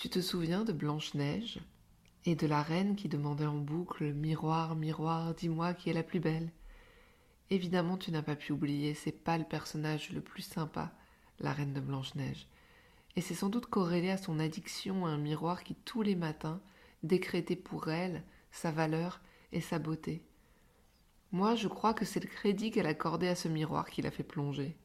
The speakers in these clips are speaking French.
Tu te souviens de Blanche-Neige et de la reine qui demandait en boucle Miroir, miroir, dis-moi qui est la plus belle? Évidemment, tu n'as pas pu oublier, c'est pas le personnage le plus sympa, la reine de Blanche-Neige. Et c'est sans doute corrélé à son addiction à un miroir qui, tous les matins, décrétait pour elle sa valeur et sa beauté. Moi, je crois que c'est le crédit qu'elle accordait à ce miroir qui l'a fait plonger.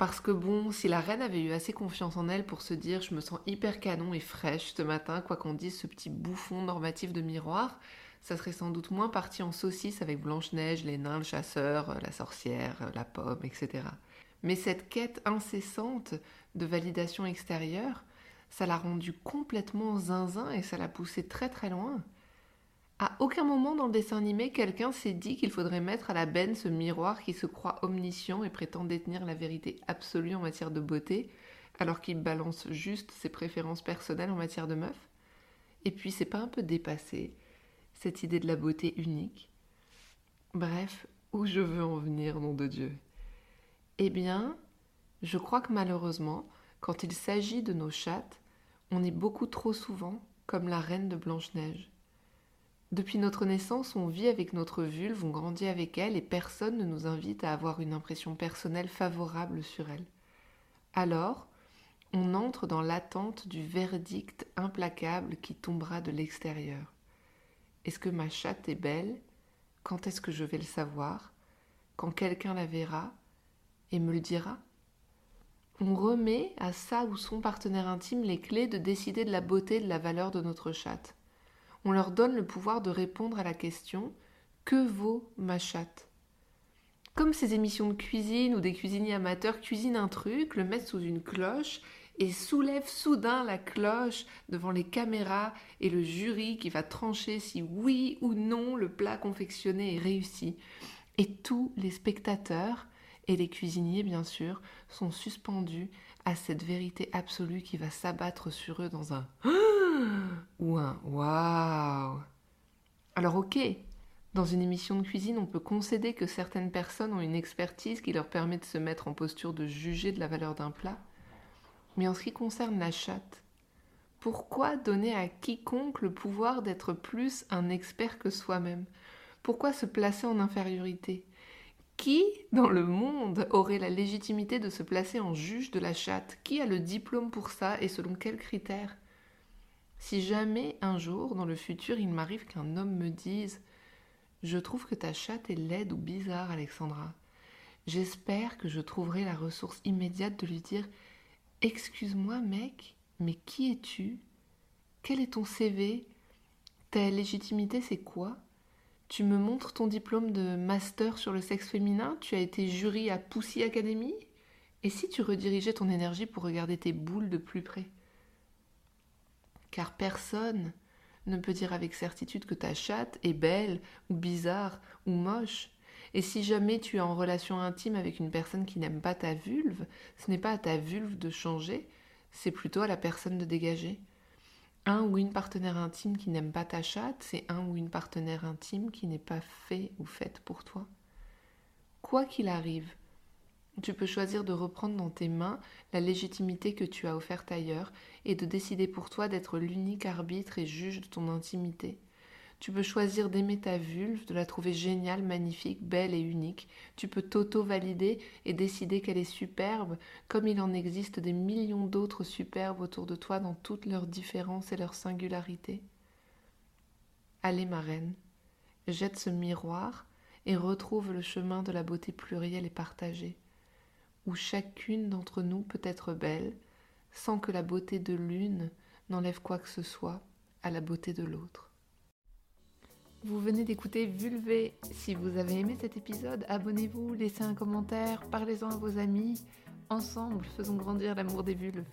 Parce que bon, si la reine avait eu assez confiance en elle pour se dire je me sens hyper canon et fraîche ce matin, quoi qu'on dise ce petit bouffon normatif de miroir, ça serait sans doute moins parti en saucisse avec Blanche-Neige, les nains, le chasseur, la sorcière, la pomme, etc. Mais cette quête incessante de validation extérieure, ça l'a rendue complètement zinzin et ça l'a poussée très très loin. À aucun moment dans le dessin animé, quelqu'un s'est dit qu'il faudrait mettre à la benne ce miroir qui se croit omniscient et prétend détenir la vérité absolue en matière de beauté, alors qu'il balance juste ses préférences personnelles en matière de meuf. Et puis, c'est pas un peu dépassé, cette idée de la beauté unique Bref, où je veux en venir, nom de Dieu? Eh bien, je crois que malheureusement, quand il s'agit de nos chattes, on est beaucoup trop souvent comme la reine de Blanche-Neige. Depuis notre naissance, on vit avec notre vulve, on grandit avec elle et personne ne nous invite à avoir une impression personnelle favorable sur elle. Alors, on entre dans l'attente du verdict implacable qui tombera de l'extérieur. Est-ce que ma chatte est belle? Quand est-ce que je vais le savoir? Quand quelqu'un la verra et me le dira? On remet à sa ou son partenaire intime les clés de décider de la beauté et de la valeur de notre chatte on leur donne le pouvoir de répondre à la question Que vaut ma chatte? Comme ces émissions de cuisine où des cuisiniers amateurs cuisinent un truc, le mettent sous une cloche et soulèvent soudain la cloche devant les caméras et le jury qui va trancher si oui ou non le plat confectionné est réussi. Et tous les spectateurs et les cuisiniers, bien sûr, sont suspendus à cette vérité absolue qui va s'abattre sur eux dans un ou un waouh. Alors ok, dans une émission de cuisine, on peut concéder que certaines personnes ont une expertise qui leur permet de se mettre en posture de juger de la valeur d'un plat. Mais en ce qui concerne la chatte, pourquoi donner à quiconque le pouvoir d'être plus un expert que soi-même? Pourquoi se placer en infériorité? Qui dans le monde aurait la légitimité de se placer en juge de la chatte? Qui a le diplôme pour ça et selon quels critères? Si jamais un jour, dans le futur, il m'arrive qu'un homme me dise Je trouve que ta chatte est laide ou bizarre, Alexandra, j'espère que je trouverai la ressource immédiate de lui dire Excuse-moi, mec, mais qui es-tu? Quel est ton CV Ta légitimité, c'est quoi? Tu me montres ton diplôme de master sur le sexe féminin Tu as été jury à Poussy Academy Et si tu redirigeais ton énergie pour regarder tes boules de plus près? Car personne ne peut dire avec certitude que ta chatte est belle ou bizarre ou moche. Et si jamais tu es en relation intime avec une personne qui n'aime pas ta vulve, ce n'est pas à ta vulve de changer, c'est plutôt à la personne de dégager. Un ou une partenaire intime qui n'aime pas ta chatte, c'est un ou une partenaire intime qui n'est pas fait ou faite pour toi. Quoi qu'il arrive, tu peux choisir de reprendre dans tes mains la légitimité que tu as offerte ailleurs et de décider pour toi d'être l'unique arbitre et juge de ton intimité. Tu peux choisir d'aimer ta vulve, de la trouver géniale, magnifique, belle et unique. Tu peux t'auto-valider et décider qu'elle est superbe, comme il en existe des millions d'autres superbes autour de toi dans toutes leurs différences et leurs singularités. Allez, ma reine, jette ce miroir et retrouve le chemin de la beauté plurielle et partagée où chacune d'entre nous peut être belle, sans que la beauté de l'une n'enlève quoi que ce soit à la beauté de l'autre. Vous venez d'écouter Vulvé. Si vous avez aimé cet épisode, abonnez-vous, laissez un commentaire, parlez-en à vos amis. Ensemble, faisons grandir l'amour des bulles.